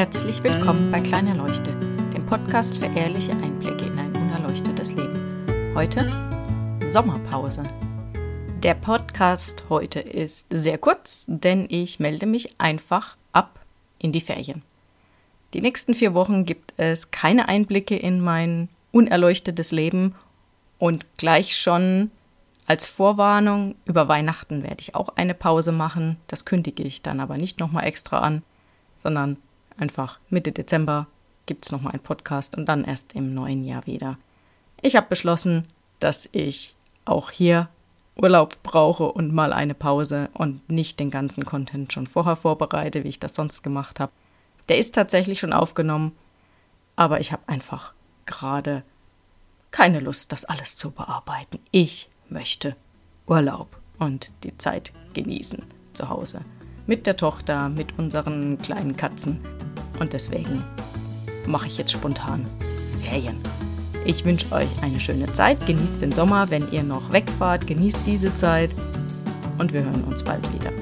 Herzlich willkommen bei Kleine Leuchte, dem Podcast für ehrliche Einblicke in ein unerleuchtetes Leben. Heute Sommerpause. Der Podcast heute ist sehr kurz, denn ich melde mich einfach ab in die Ferien. Die nächsten vier Wochen gibt es keine Einblicke in mein unerleuchtetes Leben und gleich schon als Vorwarnung über Weihnachten werde ich auch eine Pause machen. Das kündige ich dann aber nicht nochmal extra an, sondern einfach Mitte Dezember gibt es nochmal einen Podcast und dann erst im neuen Jahr wieder. Ich habe beschlossen, dass ich auch hier Urlaub brauche und mal eine Pause und nicht den ganzen Content schon vorher vorbereite, wie ich das sonst gemacht habe. Der ist tatsächlich schon aufgenommen, aber ich habe einfach gerade keine Lust, das alles zu bearbeiten. Ich möchte Urlaub und die Zeit genießen zu Hause. Mit der Tochter, mit unseren kleinen Katzen. Und deswegen mache ich jetzt spontan Ferien. Ich wünsche euch eine schöne Zeit. Genießt den Sommer, wenn ihr noch wegfahrt. Genießt diese Zeit. Und wir hören uns bald wieder.